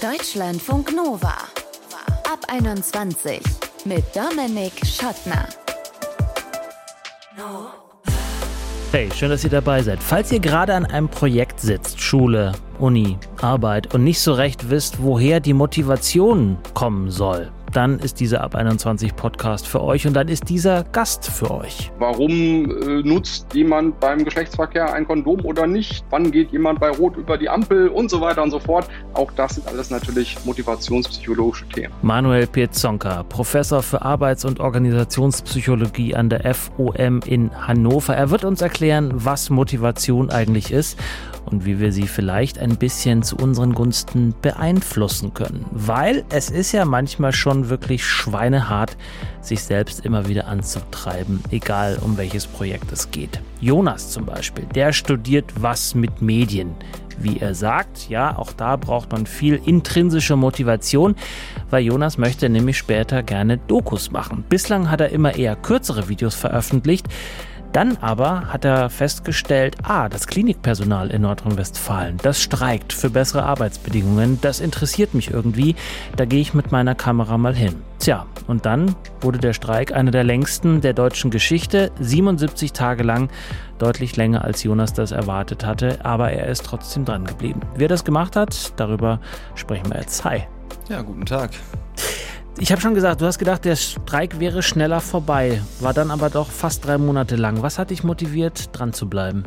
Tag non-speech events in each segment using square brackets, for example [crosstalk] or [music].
Deutschlandfunk Nova. Ab 21 mit Dominik Schottner. Hey, schön, dass ihr dabei seid. Falls ihr gerade an einem Projekt sitzt, Schule, Uni, Arbeit und nicht so recht wisst, woher die Motivation kommen soll, dann ist dieser Ab 21 Podcast für euch und dann ist dieser Gast für euch. Warum äh, nutzt jemand beim Geschlechtsverkehr ein Kondom oder nicht? Wann geht jemand bei Rot über die Ampel und so weiter und so fort? Auch das sind alles natürlich motivationspsychologische Themen. Manuel Piezonka, Professor für Arbeits- und Organisationspsychologie an der FOM in Hannover. Er wird uns erklären, was Motivation eigentlich ist und wie wir sie vielleicht ein bisschen zu unseren Gunsten beeinflussen können. Weil es ist ja manchmal schon wirklich schweinehart, sich selbst immer wieder anzutreiben, egal um welches Projekt es geht. Jonas zum Beispiel, der studiert was mit Medien. Wie er sagt, ja, auch da braucht man viel intrinsische Motivation, weil Jonas möchte nämlich später gerne Dokus machen. Bislang hat er immer eher kürzere Videos veröffentlicht, dann aber hat er festgestellt, ah, das Klinikpersonal in Nordrhein-Westfalen, das streikt für bessere Arbeitsbedingungen, das interessiert mich irgendwie, da gehe ich mit meiner Kamera mal hin. Tja, und dann wurde der Streik einer der längsten der deutschen Geschichte, 77 Tage lang, deutlich länger als Jonas das erwartet hatte, aber er ist trotzdem dran geblieben. Wer das gemacht hat, darüber sprechen wir jetzt. Hi. Ja, guten Tag. Ich habe schon gesagt, du hast gedacht, der Streik wäre schneller vorbei, war dann aber doch fast drei Monate lang. Was hat dich motiviert, dran zu bleiben?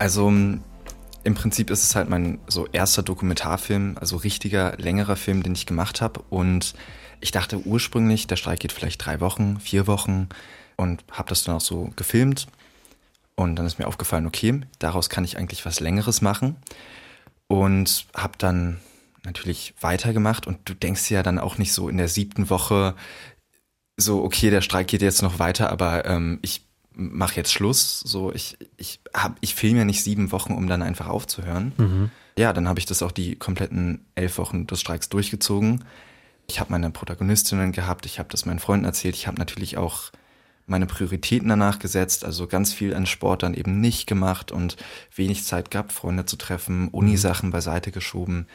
Also im Prinzip ist es halt mein so erster Dokumentarfilm, also richtiger, längerer Film, den ich gemacht habe. Und ich dachte ursprünglich, der Streik geht vielleicht drei Wochen, vier Wochen und habe das dann auch so gefilmt. Und dann ist mir aufgefallen, okay, daraus kann ich eigentlich was Längeres machen. Und habe dann natürlich weitergemacht und du denkst ja dann auch nicht so in der siebten Woche so, okay, der Streik geht jetzt noch weiter, aber ähm, ich mache jetzt Schluss. So, ich, ich hab, ich filme ja nicht sieben Wochen, um dann einfach aufzuhören. Mhm. Ja, dann habe ich das auch die kompletten elf Wochen des Streiks durchgezogen. Ich habe meine Protagonistinnen gehabt, ich habe das meinen Freunden erzählt, ich habe natürlich auch meine Prioritäten danach gesetzt, also ganz viel an Sport dann eben nicht gemacht und wenig Zeit gehabt, Freunde zu treffen, Unisachen beiseite geschoben.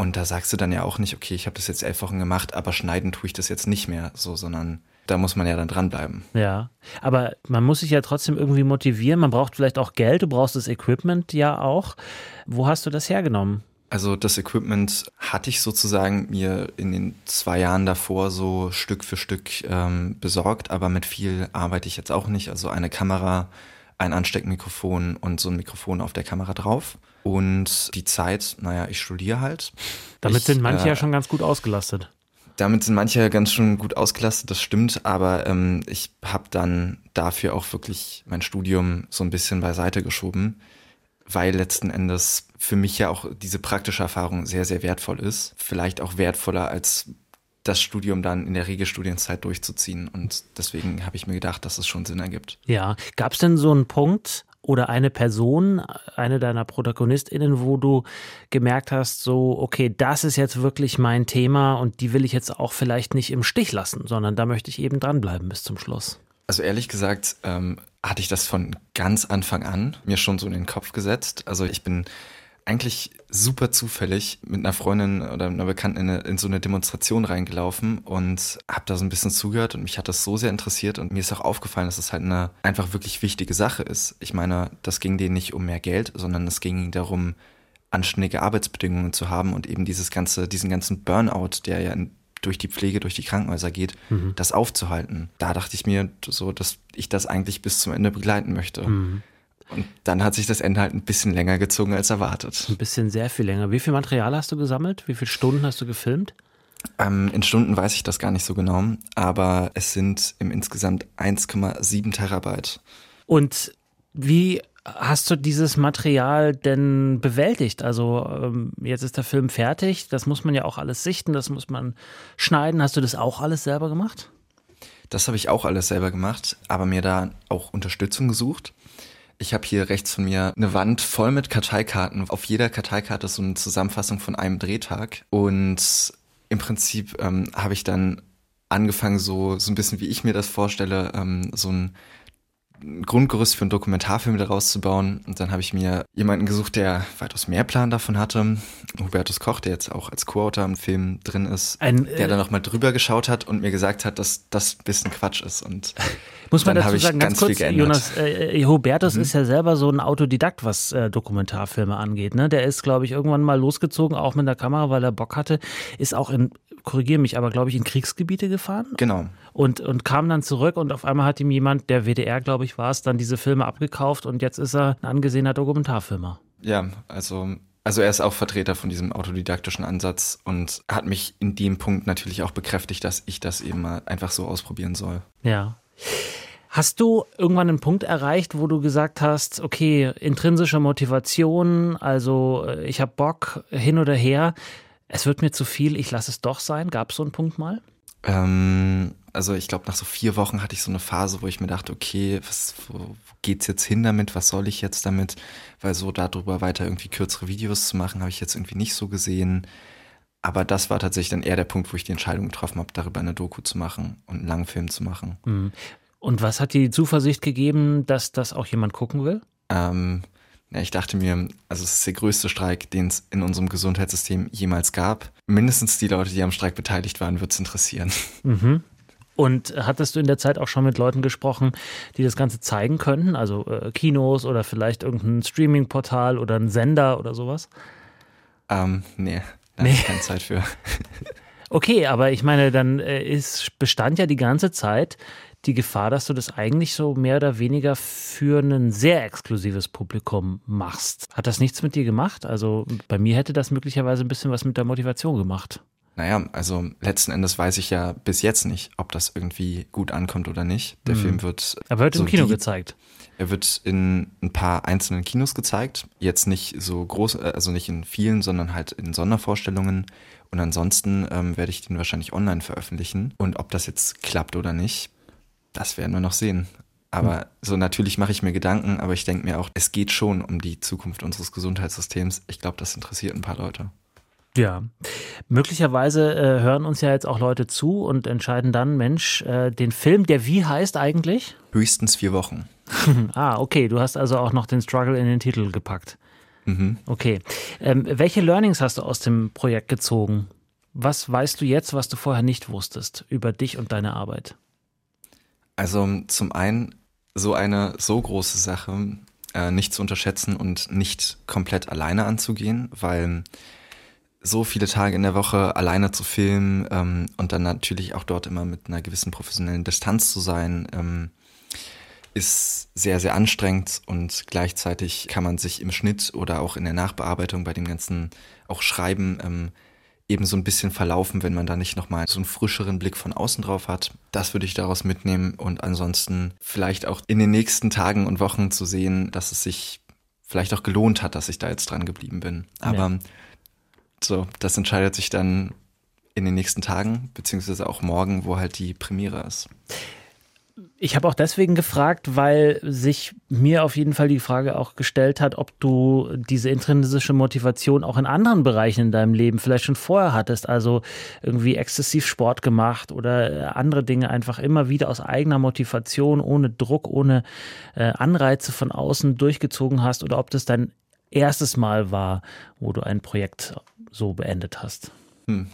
Und da sagst du dann ja auch nicht, okay, ich habe das jetzt elf Wochen gemacht, aber schneiden tue ich das jetzt nicht mehr, so, sondern da muss man ja dann dranbleiben. Ja, aber man muss sich ja trotzdem irgendwie motivieren. Man braucht vielleicht auch Geld, du brauchst das Equipment ja auch. Wo hast du das hergenommen? Also das Equipment hatte ich sozusagen mir in den zwei Jahren davor so Stück für Stück ähm, besorgt, aber mit viel arbeite ich jetzt auch nicht. Also eine Kamera, ein Ansteckmikrofon und so ein Mikrofon auf der Kamera drauf. Und die Zeit, naja, ich studiere halt. Damit ich, sind manche äh, ja schon ganz gut ausgelastet. Damit sind manche ja ganz schon gut ausgelastet, das stimmt, aber ähm, ich habe dann dafür auch wirklich mein Studium so ein bisschen beiseite geschoben, weil letzten Endes für mich ja auch diese praktische Erfahrung sehr, sehr wertvoll ist. Vielleicht auch wertvoller als das Studium dann in der Regelstudienzeit durchzuziehen. Und deswegen habe ich mir gedacht, dass es schon Sinn ergibt. Ja, gab es denn so einen Punkt, oder eine Person, eine deiner ProtagonistInnen, wo du gemerkt hast, so, okay, das ist jetzt wirklich mein Thema und die will ich jetzt auch vielleicht nicht im Stich lassen, sondern da möchte ich eben dranbleiben bis zum Schluss? Also ehrlich gesagt, ähm, hatte ich das von ganz Anfang an mir schon so in den Kopf gesetzt. Also ich bin eigentlich super zufällig mit einer Freundin oder einer Bekannten in, eine, in so eine Demonstration reingelaufen und habe da so ein bisschen zugehört und mich hat das so sehr interessiert und mir ist auch aufgefallen, dass es das halt eine einfach wirklich wichtige Sache ist. Ich meine, das ging denen nicht um mehr Geld, sondern es ging ihnen darum, anständige Arbeitsbedingungen zu haben und eben dieses ganze, diesen ganzen Burnout, der ja in, durch die Pflege, durch die Krankenhäuser geht, mhm. das aufzuhalten. Da dachte ich mir so, dass ich das eigentlich bis zum Ende begleiten möchte. Mhm. Und dann hat sich das Ende halt ein bisschen länger gezogen als erwartet. Ein bisschen sehr viel länger. Wie viel Material hast du gesammelt? Wie viele Stunden hast du gefilmt? Ähm, in Stunden weiß ich das gar nicht so genau, aber es sind im insgesamt 1,7 Terabyte. Und wie hast du dieses Material denn bewältigt? Also ähm, jetzt ist der Film fertig, das muss man ja auch alles sichten, das muss man schneiden. Hast du das auch alles selber gemacht? Das habe ich auch alles selber gemacht, aber mir da auch Unterstützung gesucht. Ich habe hier rechts von mir eine Wand voll mit Karteikarten. Auf jeder Karteikarte ist so eine Zusammenfassung von einem Drehtag. Und im Prinzip ähm, habe ich dann angefangen, so, so ein bisschen wie ich mir das vorstelle, ähm, so ein ein Grundgerüst für einen Dokumentarfilm daraus zu bauen. Und dann habe ich mir jemanden gesucht, der weitaus mehr Plan davon hatte. Hubertus Koch, der jetzt auch als Co-Autor im Film drin ist, ein, der äh, dann nochmal drüber geschaut hat und mir gesagt hat, dass das ein bisschen Quatsch ist. Und [laughs] muss man dazu sagen, ganz, ganz kurz, Jonas, äh, Hubertus mhm. ist ja selber so ein Autodidakt, was äh, Dokumentarfilme angeht. Ne? Der ist, glaube ich, irgendwann mal losgezogen, auch mit der Kamera, weil er Bock hatte. Ist auch in, korrigiere mich, aber glaube ich, in Kriegsgebiete gefahren. Genau. Und, und kam dann zurück und auf einmal hat ihm jemand, der WDR, glaube ich, war es, dann diese Filme abgekauft und jetzt ist er ein angesehener Dokumentarfilmer. Ja, also also er ist auch Vertreter von diesem autodidaktischen Ansatz und hat mich in dem Punkt natürlich auch bekräftigt, dass ich das eben mal einfach so ausprobieren soll. Ja. Hast du irgendwann einen Punkt erreicht, wo du gesagt hast, okay, intrinsische Motivation, also äh, ich habe Bock hin oder her, es wird mir zu viel, ich lasse es doch sein? Gab es so einen Punkt mal? Ähm, also ich glaube, nach so vier Wochen hatte ich so eine Phase, wo ich mir dachte, okay, was, wo geht's jetzt hin damit? Was soll ich jetzt damit? Weil so darüber weiter irgendwie kürzere Videos zu machen, habe ich jetzt irgendwie nicht so gesehen. Aber das war tatsächlich dann eher der Punkt, wo ich die Entscheidung getroffen habe, darüber eine Doku zu machen und einen langen Film zu machen. Mhm. Und was hat dir die Zuversicht gegeben, dass das auch jemand gucken will? Ähm, ja, ich dachte mir, also es ist der größte Streik, den es in unserem Gesundheitssystem jemals gab. Mindestens die Leute, die am Streik beteiligt waren, wird es interessieren. Mhm. Und hattest du in der Zeit auch schon mit Leuten gesprochen, die das Ganze zeigen könnten? Also äh, Kinos oder vielleicht irgendein Streaming-Portal oder ein Sender oder sowas? Ähm, nee, da nee. keine Zeit für. [laughs] okay, aber ich meine, dann äh, ist, bestand ja die ganze Zeit die Gefahr, dass du das eigentlich so mehr oder weniger für ein sehr exklusives Publikum machst. Hat das nichts mit dir gemacht? Also bei mir hätte das möglicherweise ein bisschen was mit der Motivation gemacht. Naja, also letzten Endes weiß ich ja bis jetzt nicht, ob das irgendwie gut ankommt oder nicht. Der mhm. Film wird. Er wird so im Kino die, gezeigt. Er wird in ein paar einzelnen Kinos gezeigt. Jetzt nicht so groß, äh, also nicht in vielen, sondern halt in Sondervorstellungen. Und ansonsten ähm, werde ich den wahrscheinlich online veröffentlichen. Und ob das jetzt klappt oder nicht, das werden wir noch sehen. Aber hm. so natürlich mache ich mir Gedanken, aber ich denke mir auch, es geht schon um die Zukunft unseres Gesundheitssystems. Ich glaube, das interessiert ein paar Leute. Ja, möglicherweise äh, hören uns ja jetzt auch Leute zu und entscheiden dann, Mensch, äh, den Film, der wie heißt eigentlich? Höchstens vier Wochen. [laughs] ah, okay, du hast also auch noch den Struggle in den Titel gepackt. Mhm. Okay. Ähm, welche Learnings hast du aus dem Projekt gezogen? Was weißt du jetzt, was du vorher nicht wusstest über dich und deine Arbeit? Also zum einen so eine so große Sache äh, nicht zu unterschätzen und nicht komplett alleine anzugehen, weil so viele Tage in der Woche alleine zu filmen ähm, und dann natürlich auch dort immer mit einer gewissen professionellen Distanz zu sein, ähm, ist sehr, sehr anstrengend und gleichzeitig kann man sich im Schnitt oder auch in der Nachbearbeitung bei dem ganzen auch Schreiben ähm, eben so ein bisschen verlaufen, wenn man da nicht nochmal so einen frischeren Blick von außen drauf hat. Das würde ich daraus mitnehmen und ansonsten vielleicht auch in den nächsten Tagen und Wochen zu sehen, dass es sich vielleicht auch gelohnt hat, dass ich da jetzt dran geblieben bin. Aber ja. So, das entscheidet sich dann in den nächsten Tagen, beziehungsweise auch morgen, wo halt die Premiere ist. Ich habe auch deswegen gefragt, weil sich mir auf jeden Fall die Frage auch gestellt hat, ob du diese intrinsische Motivation auch in anderen Bereichen in deinem Leben vielleicht schon vorher hattest, also irgendwie exzessiv Sport gemacht oder andere Dinge einfach immer wieder aus eigener Motivation, ohne Druck, ohne äh, Anreize von außen durchgezogen hast oder ob das dein erstes Mal war, wo du ein Projekt so beendet hast. Hm.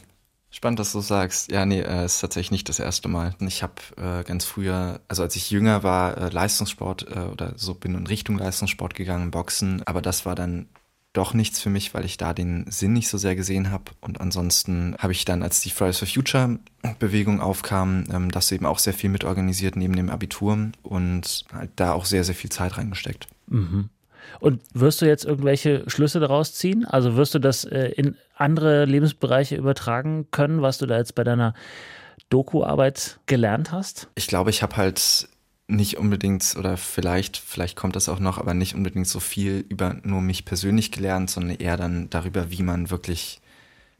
Spannend, dass du sagst. Ja, nee, äh, ist tatsächlich nicht das erste Mal. Ich habe äh, ganz früher, also als ich jünger war, äh, Leistungssport äh, oder so bin in Richtung Leistungssport gegangen, Boxen, aber das war dann doch nichts für mich, weil ich da den Sinn nicht so sehr gesehen habe. Und ansonsten habe ich dann, als die Fridays for Future Bewegung aufkam, ähm, das eben auch sehr viel mitorganisiert neben dem Abitur und halt da auch sehr, sehr viel Zeit reingesteckt. Mhm. Und wirst du jetzt irgendwelche Schlüsse daraus ziehen? Also wirst du das äh, in andere Lebensbereiche übertragen können, was du da jetzt bei deiner Doku-Arbeit gelernt hast? Ich glaube, ich habe halt nicht unbedingt oder vielleicht, vielleicht kommt das auch noch, aber nicht unbedingt so viel über nur mich persönlich gelernt, sondern eher dann darüber, wie man wirklich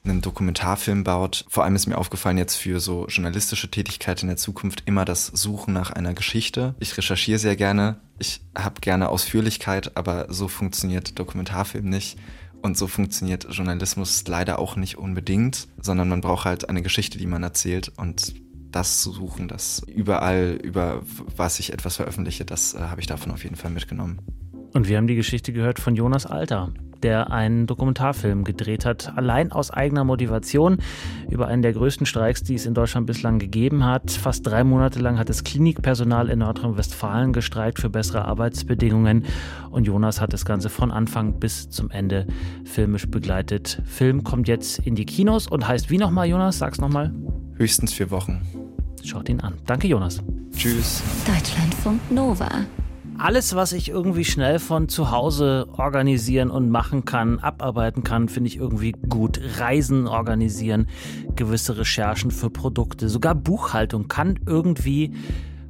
einen Dokumentarfilm baut. Vor allem ist mir aufgefallen jetzt für so journalistische Tätigkeit in der Zukunft immer das Suchen nach einer Geschichte. Ich recherchiere sehr gerne, ich habe gerne Ausführlichkeit, aber so funktioniert Dokumentarfilm nicht. Und so funktioniert Journalismus leider auch nicht unbedingt, sondern man braucht halt eine Geschichte, die man erzählt. Und das zu suchen, das überall, über was ich etwas veröffentliche, das äh, habe ich davon auf jeden Fall mitgenommen. Und wir haben die Geschichte gehört von Jonas Alter, der einen Dokumentarfilm gedreht hat, allein aus eigener Motivation über einen der größten Streiks, die es in Deutschland bislang gegeben hat. Fast drei Monate lang hat das Klinikpersonal in Nordrhein-Westfalen gestreikt für bessere Arbeitsbedingungen. Und Jonas hat das Ganze von Anfang bis zum Ende filmisch begleitet. Film kommt jetzt in die Kinos und heißt wie nochmal, Jonas? Sag's nochmal. Höchstens vier Wochen. Schaut ihn an. Danke, Jonas. Tschüss. Deutschlandfunk Nova. Alles, was ich irgendwie schnell von zu Hause organisieren und machen kann, abarbeiten kann, finde ich irgendwie gut. Reisen organisieren, gewisse Recherchen für Produkte, sogar Buchhaltung kann irgendwie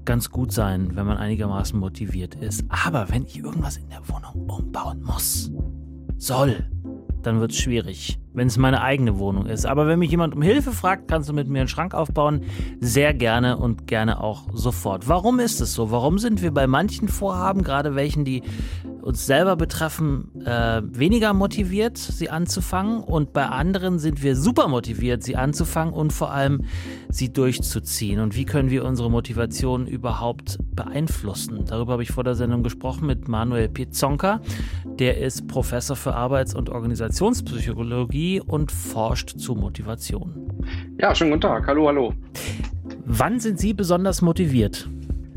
ganz gut sein, wenn man einigermaßen motiviert ist. Aber wenn ich irgendwas in der Wohnung umbauen muss, soll, dann wird es schwierig, wenn es meine eigene Wohnung ist. Aber wenn mich jemand um Hilfe fragt, kannst du mit mir einen Schrank aufbauen. Sehr gerne und gerne auch sofort. Warum ist es so? Warum sind wir bei manchen Vorhaben, gerade welchen, die uns selber betreffen, äh, weniger motiviert, sie anzufangen und bei anderen sind wir super motiviert, sie anzufangen und vor allem sie durchzuziehen. Und wie können wir unsere Motivation überhaupt beeinflussen? Darüber habe ich vor der Sendung gesprochen mit Manuel Pizzonka. Der ist Professor für Arbeits- und Organisationspsychologie und forscht zu Motivation. Ja, schönen guten Tag. Hallo, hallo. Wann sind Sie besonders motiviert?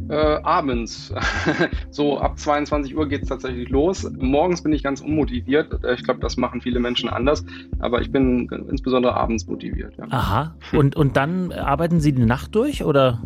Äh, abends. [laughs] so ab 22 Uhr geht es tatsächlich los. Morgens bin ich ganz unmotiviert. Äh, ich glaube, das machen viele Menschen anders. Aber ich bin insbesondere abends motiviert. Ja. Aha. Und, und dann arbeiten Sie die Nacht durch oder?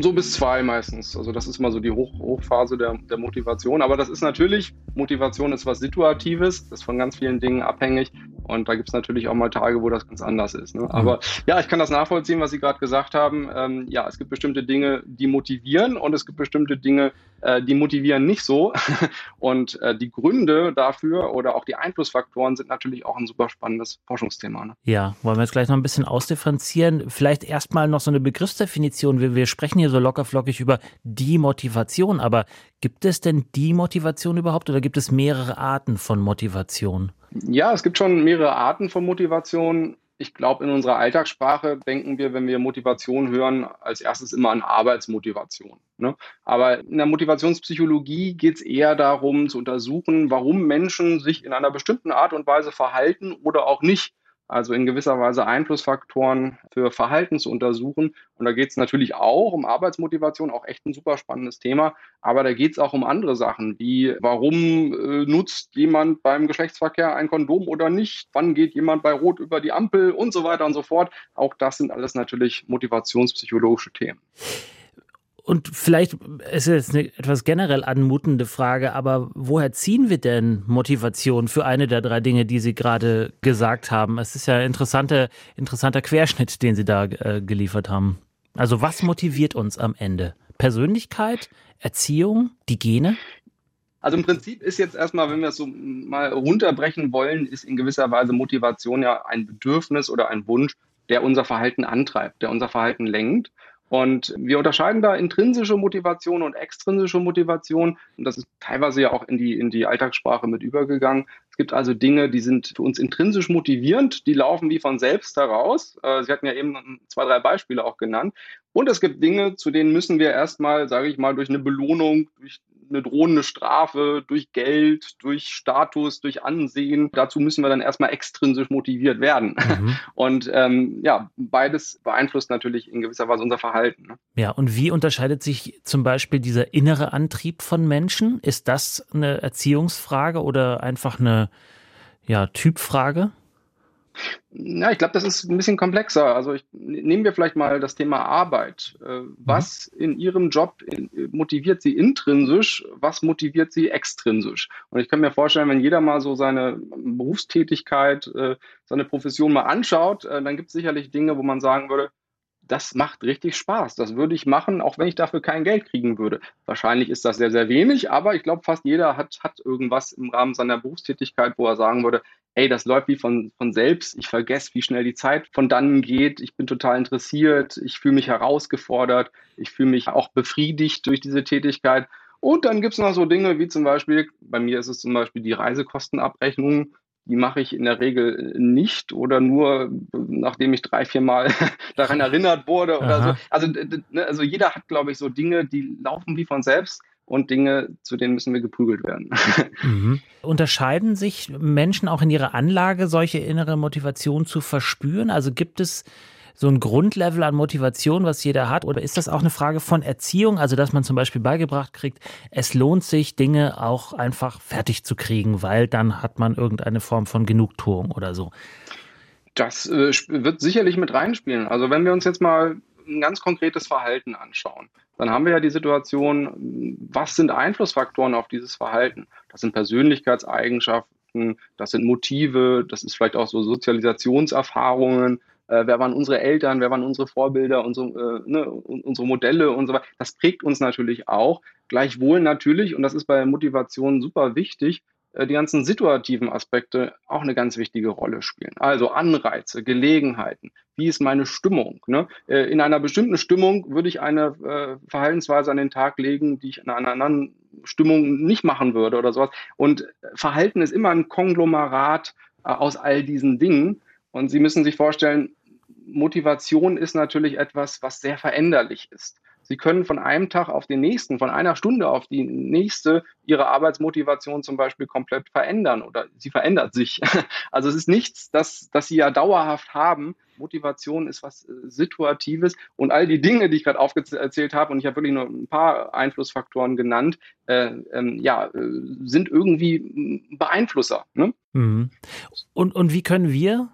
So bis zwei meistens. Also das ist mal so die Hoch Hochphase der, der Motivation. Aber das ist natürlich, Motivation ist was Situatives, das ist von ganz vielen Dingen abhängig. Und da gibt es natürlich auch mal Tage, wo das ganz anders ist. Ne? Mhm. Aber ja, ich kann das nachvollziehen, was Sie gerade gesagt haben. Ähm, ja, es gibt bestimmte Dinge, die motivieren und es gibt bestimmte Dinge, äh, die motivieren nicht so. [laughs] und äh, die Gründe dafür oder auch die Einflussfaktoren sind natürlich auch ein super spannendes Forschungsthema. Ne? Ja, wollen wir jetzt gleich noch ein bisschen ausdifferenzieren. Vielleicht erstmal noch so eine Begriffsdefinition. Wir, wir sprechen hier so lockerflockig über die Motivation, aber gibt es denn die Motivation überhaupt oder gibt es mehrere Arten von Motivation? Ja, es gibt schon mehrere Arten von Motivation. Ich glaube, in unserer Alltagssprache denken wir, wenn wir Motivation hören, als erstes immer an Arbeitsmotivation. Ne? Aber in der Motivationspsychologie geht es eher darum zu untersuchen, warum Menschen sich in einer bestimmten Art und Weise verhalten oder auch nicht also in gewisser Weise Einflussfaktoren für Verhalten zu untersuchen. Und da geht es natürlich auch um Arbeitsmotivation, auch echt ein super spannendes Thema. Aber da geht es auch um andere Sachen, wie warum äh, nutzt jemand beim Geschlechtsverkehr ein Kondom oder nicht? Wann geht jemand bei Rot über die Ampel und so weiter und so fort. Auch das sind alles natürlich motivationspsychologische Themen. Und vielleicht ist es eine etwas generell anmutende Frage, aber woher ziehen wir denn Motivation für eine der drei Dinge, die Sie gerade gesagt haben? Es ist ja ein interessanter, interessanter Querschnitt, den Sie da äh, geliefert haben. Also was motiviert uns am Ende? Persönlichkeit, Erziehung, die Gene? Also im Prinzip ist jetzt erstmal, wenn wir es so mal runterbrechen wollen, ist in gewisser Weise Motivation ja ein Bedürfnis oder ein Wunsch, der unser Verhalten antreibt, der unser Verhalten lenkt. Und wir unterscheiden da intrinsische Motivation und extrinsische Motivation. Und das ist teilweise ja auch in die, in die Alltagssprache mit übergegangen. Es gibt also Dinge, die sind für uns intrinsisch motivierend, die laufen wie von selbst heraus. Äh, Sie hatten ja eben zwei, drei Beispiele auch genannt. Und es gibt Dinge, zu denen müssen wir erstmal, sage ich mal, durch eine Belohnung, durch eine drohende Strafe, durch Geld, durch Status, durch Ansehen. Dazu müssen wir dann erstmal extrinsisch motiviert werden. Mhm. [laughs] Und ähm, ja, beides beeinflusst natürlich in gewisser Weise unser Verhalten. Ne? Ja, und wie unterscheidet sich zum Beispiel dieser innere Antrieb von Menschen? Ist das eine Erziehungsfrage oder einfach eine ja, Typfrage? Ja, ich glaube, das ist ein bisschen komplexer. Also ich, nehmen wir vielleicht mal das Thema Arbeit. Äh, mhm. Was in Ihrem Job motiviert Sie intrinsisch? Was motiviert Sie extrinsisch? Und ich kann mir vorstellen, wenn jeder mal so seine Berufstätigkeit, äh, seine Profession mal anschaut, äh, dann gibt es sicherlich Dinge, wo man sagen würde, das macht richtig Spaß. Das würde ich machen, auch wenn ich dafür kein Geld kriegen würde. Wahrscheinlich ist das sehr, sehr wenig, aber ich glaube, fast jeder hat, hat irgendwas im Rahmen seiner Berufstätigkeit, wo er sagen würde, ey, das läuft wie von, von selbst. Ich vergesse, wie schnell die Zeit von dann geht. Ich bin total interessiert. Ich fühle mich herausgefordert. Ich fühle mich auch befriedigt durch diese Tätigkeit. Und dann gibt es noch so Dinge wie zum Beispiel, bei mir ist es zum Beispiel die Reisekostenabrechnung die mache ich in der Regel nicht oder nur, nachdem ich drei, vier Mal [laughs] daran erinnert wurde oder Aha. so. Also, ne, also jeder hat, glaube ich, so Dinge, die laufen wie von selbst und Dinge, zu denen müssen wir geprügelt werden. [laughs] Mhm. Unterscheiden sich Menschen auch in ihrer Anlage, solche innere Motivation zu verspüren? Also gibt es so ein Grundlevel an Motivation, was jeder hat? Oder ist das auch eine Frage von Erziehung? Also, dass man zum Beispiel beigebracht kriegt, es lohnt sich, Dinge auch einfach fertig zu kriegen, weil dann hat man irgendeine Form von Genugtuung oder so. Das äh, wird sicherlich mit reinspielen. Also, wenn wir uns jetzt mal ein ganz konkretes Verhalten anschauen, dann haben wir ja die Situation, was sind Einflussfaktoren auf dieses Verhalten? Das sind Persönlichkeitseigenschaften, das sind Motive, das ist vielleicht auch so Sozialisationserfahrungen, äh, wer waren unsere Eltern, wer waren unsere Vorbilder, unsere, äh, ne, unsere Modelle und so weiter. Das prägt uns natürlich auch. Gleichwohl natürlich, und das ist bei Motivation super wichtig, äh, die ganzen situativen Aspekte auch eine ganz wichtige Rolle spielen. Also Anreize, Gelegenheiten, wie ist meine Stimmung? Ne? Äh, in einer bestimmten Stimmung würde ich eine äh, Verhaltensweise an den Tag legen, die ich in einer anderen Stimmung nicht machen würde oder sowas. Und Verhalten ist immer ein Konglomerat aus all diesen Dingen. Und Sie müssen sich vorstellen, Motivation ist natürlich etwas, was sehr veränderlich ist. Sie können von einem Tag auf den nächsten, von einer Stunde auf die nächste Ihre Arbeitsmotivation zum Beispiel komplett verändern oder sie verändert sich. [laughs] Also es ist nichts, das, das Sie ja dauerhaft haben. Motivation ist was äh, Situatives und all die Dinge, die ich gerade aufgezählt habe, und ich habe wirklich nur ein paar Einflussfaktoren genannt, äh, ähm, ja, äh, sind irgendwie Beeinflusser. Ne? Mhm. Und, und wie können wir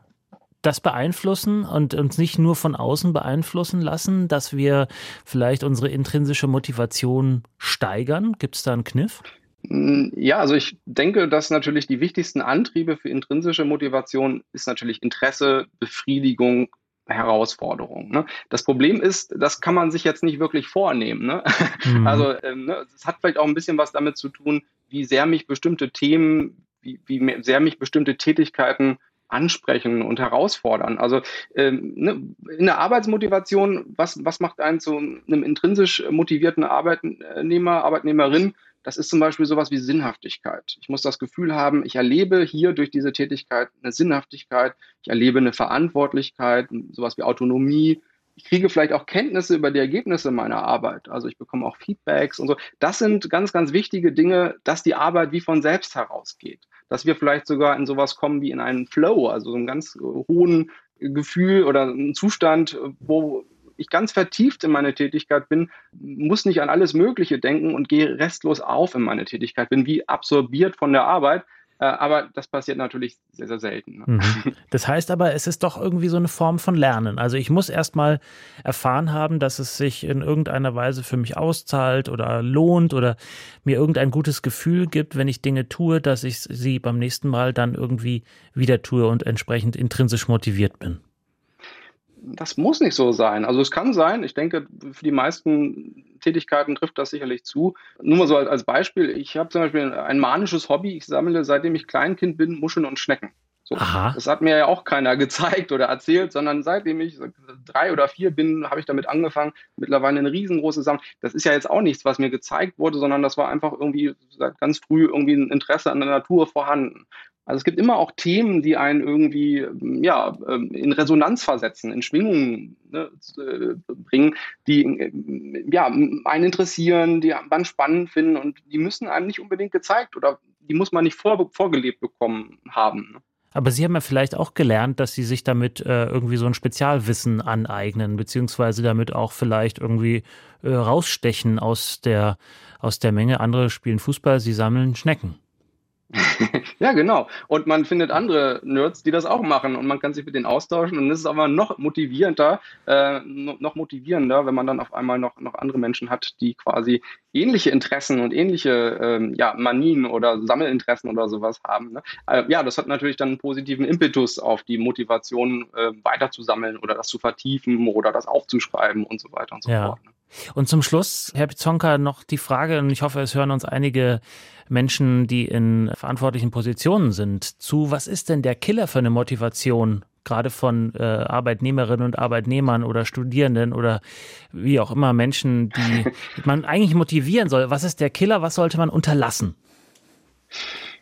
das beeinflussen und uns nicht nur von außen beeinflussen lassen, dass wir vielleicht unsere intrinsische Motivation steigern? Gibt es da einen Kniff? Mm, ja, also ich denke, dass natürlich die wichtigsten Antriebe für intrinsische Motivation ist natürlich Interesse, Befriedigung, Herausforderung. Ne? Das Problem ist, das kann man sich jetzt nicht wirklich vornehmen. Ne? Mhm. [laughs] Also ähm, ne, es hat vielleicht auch ein bisschen was damit zu tun, wie sehr mich bestimmte Themen, wie, wie sehr mich bestimmte Tätigkeiten ansprechen und herausfordern. Also ähm, ne, in der Arbeitsmotivation, was, was macht einen zu einem intrinsisch motivierten Arbeitnehmer, Arbeitnehmerin? Das ist zum Beispiel sowas wie Sinnhaftigkeit. Ich muss das Gefühl haben, ich erlebe hier durch diese Tätigkeit eine Sinnhaftigkeit, ich erlebe eine Verantwortlichkeit, sowas wie Autonomie. Ich kriege vielleicht auch Kenntnisse über die Ergebnisse meiner Arbeit. Also ich bekomme auch Feedbacks und so. Das sind ganz, ganz wichtige Dinge, dass die Arbeit wie von selbst herausgeht dass wir vielleicht sogar in sowas kommen wie in einen Flow, also so einen ganz hohen Gefühl oder einen Zustand, wo ich ganz vertieft in meine Tätigkeit bin, muss nicht an alles Mögliche denken und gehe restlos auf in meine Tätigkeit, bin wie absorbiert von der Arbeit, aber das passiert natürlich sehr, sehr selten. Ne? Mhm. [laughs] Das heißt aber, es ist doch irgendwie so eine Form von Lernen. Also ich muss erstmal erfahren haben, dass es sich in irgendeiner Weise für mich auszahlt oder lohnt oder mir irgendein gutes Gefühl gibt, wenn ich Dinge tue, dass ich sie beim nächsten Mal dann irgendwie wieder tue und entsprechend intrinsisch motiviert bin das muss nicht so sein. Also es kann sein, ich denke, für die meisten Tätigkeiten trifft das sicherlich zu. Nur mal so als Beispiel, ich habe zum Beispiel ein manisches Hobby, ich sammle, seitdem ich Kleinkind bin, Muscheln und Schnecken. So. Das hat mir ja auch keiner [laughs] gezeigt oder erzählt, sondern seitdem ich drei oder vier bin, habe ich damit angefangen. Mittlerweile eine riesengroße Sammlung. Das ist ja jetzt auch nichts, was mir gezeigt wurde, sondern das war einfach irgendwie seit ganz früh irgendwie ein Interesse an der Natur vorhanden. Also es gibt immer auch Themen, die einen irgendwie ja, ähm, in Resonanz versetzen, in Schwingungen ne, äh, bringen, die äh, ja, einen interessieren, die man spannend finden und die müssen einem nicht unbedingt gezeigt oder die muss man nicht vor, vorgelebt bekommen haben. Ne? Aber Sie haben ja vielleicht auch gelernt, dass Sie sich damit äh, irgendwie so ein Spezialwissen aneignen, beziehungsweise damit auch vielleicht irgendwie äh, rausstechen aus der, aus der Menge. Andere spielen Fußball, Sie sammeln Schnecken. [laughs] ja, genau. Und man findet andere Nerds, die das auch machen und man kann sich mit denen austauschen und es ist aber noch motivierender, äh, noch motivierender, wenn man dann auf einmal noch, noch andere Menschen hat, die quasi ähnliche Interessen und ähnliche ähm, ja, Manien oder Sammelinteressen oder sowas haben. Ne? Äh, ja, das hat natürlich dann einen positiven Impetus auf die Motivation, äh, weiterzusammeln oder das zu vertiefen oder das aufzuschreiben und so weiter und so ja. fort. Ne? Und zum Schluss, Herr Pizonka, noch die Frage, und ich hoffe, es hören uns einige Menschen, die in verantwortlichen Positionen sind, zu, was ist denn der Killer für eine Motivation, gerade von äh, Arbeitnehmerinnen und Arbeitnehmern oder Studierenden oder wie auch immer Menschen, die [laughs] man eigentlich motivieren soll. Was ist der Killer? Was sollte man unterlassen?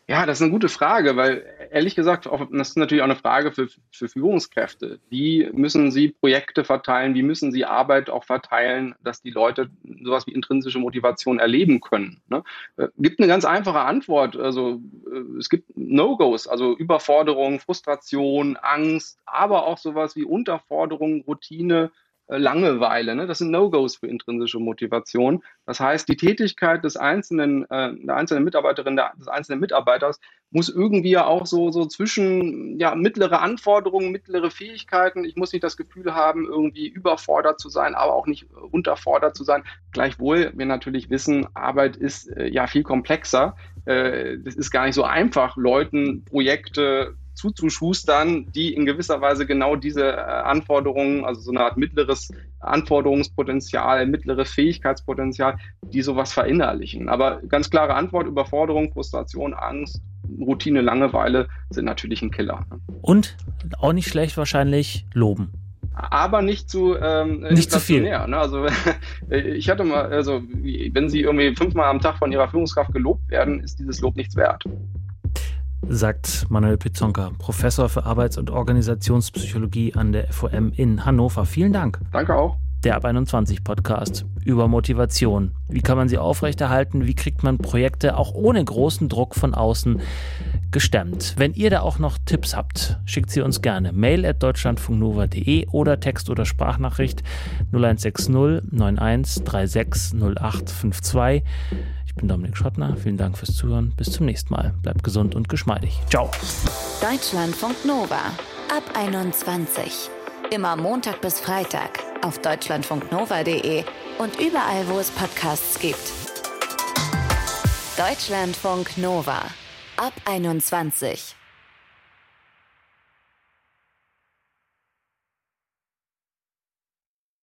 Ja, das ist eine gute Frage, weil ehrlich gesagt, das ist natürlich auch eine Frage für, für Führungskräfte. Wie müssen sie Projekte verteilen? Wie müssen sie Arbeit auch verteilen, dass die Leute sowas wie intrinsische Motivation erleben können? Ne? Äh, gibt eine ganz einfache Antwort. Also äh, es gibt No-Gos, also Überforderung, Frustration, Angst, aber auch sowas wie Unterforderung, Routine, Langeweile. Ne? Das sind No-Gos für intrinsische Motivation. Das heißt, die Tätigkeit des einzelnen, äh, der einzelnen Mitarbeiterin, der, des einzelnen Mitarbeiters muss irgendwie ja auch so, so zwischen ja, mittlere Anforderungen, mittlere Fähigkeiten. Ich muss nicht das Gefühl haben, irgendwie überfordert zu sein, aber auch nicht äh, unterfordert zu sein. Gleichwohl wir natürlich wissen, Arbeit ist äh, ja viel komplexer. Äh, ist gar nicht so einfach, Leuten Projekte zuzuschustern, die in gewisser Weise genau diese äh, Anforderungen, also so eine Art mittleres Anforderungspotenzial, mittleres Fähigkeitspotenzial, die sowas verinnerlichen. Aber ganz klare Antwort, Überforderung, Frustration, Angst, Routine, Langeweile sind natürlich ein Killer. Ne? Und auch nicht schlecht wahrscheinlich loben aber nicht zu ähm, nicht zu viel. Ne? Also [laughs] ich hatte mal, also wenn Sie irgendwie fünfmal am Tag von Ihrer Führungskraft gelobt werden, ist dieses Lob nichts wert sagt Manuel Pizzonka, Professor für Arbeits- und Organisationspsychologie an der FOM in Hannover. Vielen Dank. Danke auch. Der Ab 21 Podcast über Motivation. Wie kann man sie aufrechterhalten? Wie kriegt man Projekte auch ohne großen Druck von außen gestemmt? Wenn ihr da auch noch Tipps habt, schickt sie uns gerne. Mail at deutschlandfunknova.de oder Text- oder Sprachnachricht 0160 91 36 0852 bin Dominik Schottner. Vielen Dank fürs Zuhören. Bis zum nächsten Mal. Bleibt gesund und geschmeidig. Ciao. Deutschlandfunk Nova ab 21. Immer Montag bis Freitag auf deutschlandfunknova.de und überall, wo es Podcasts gibt. Deutschlandfunk Nova ab 21.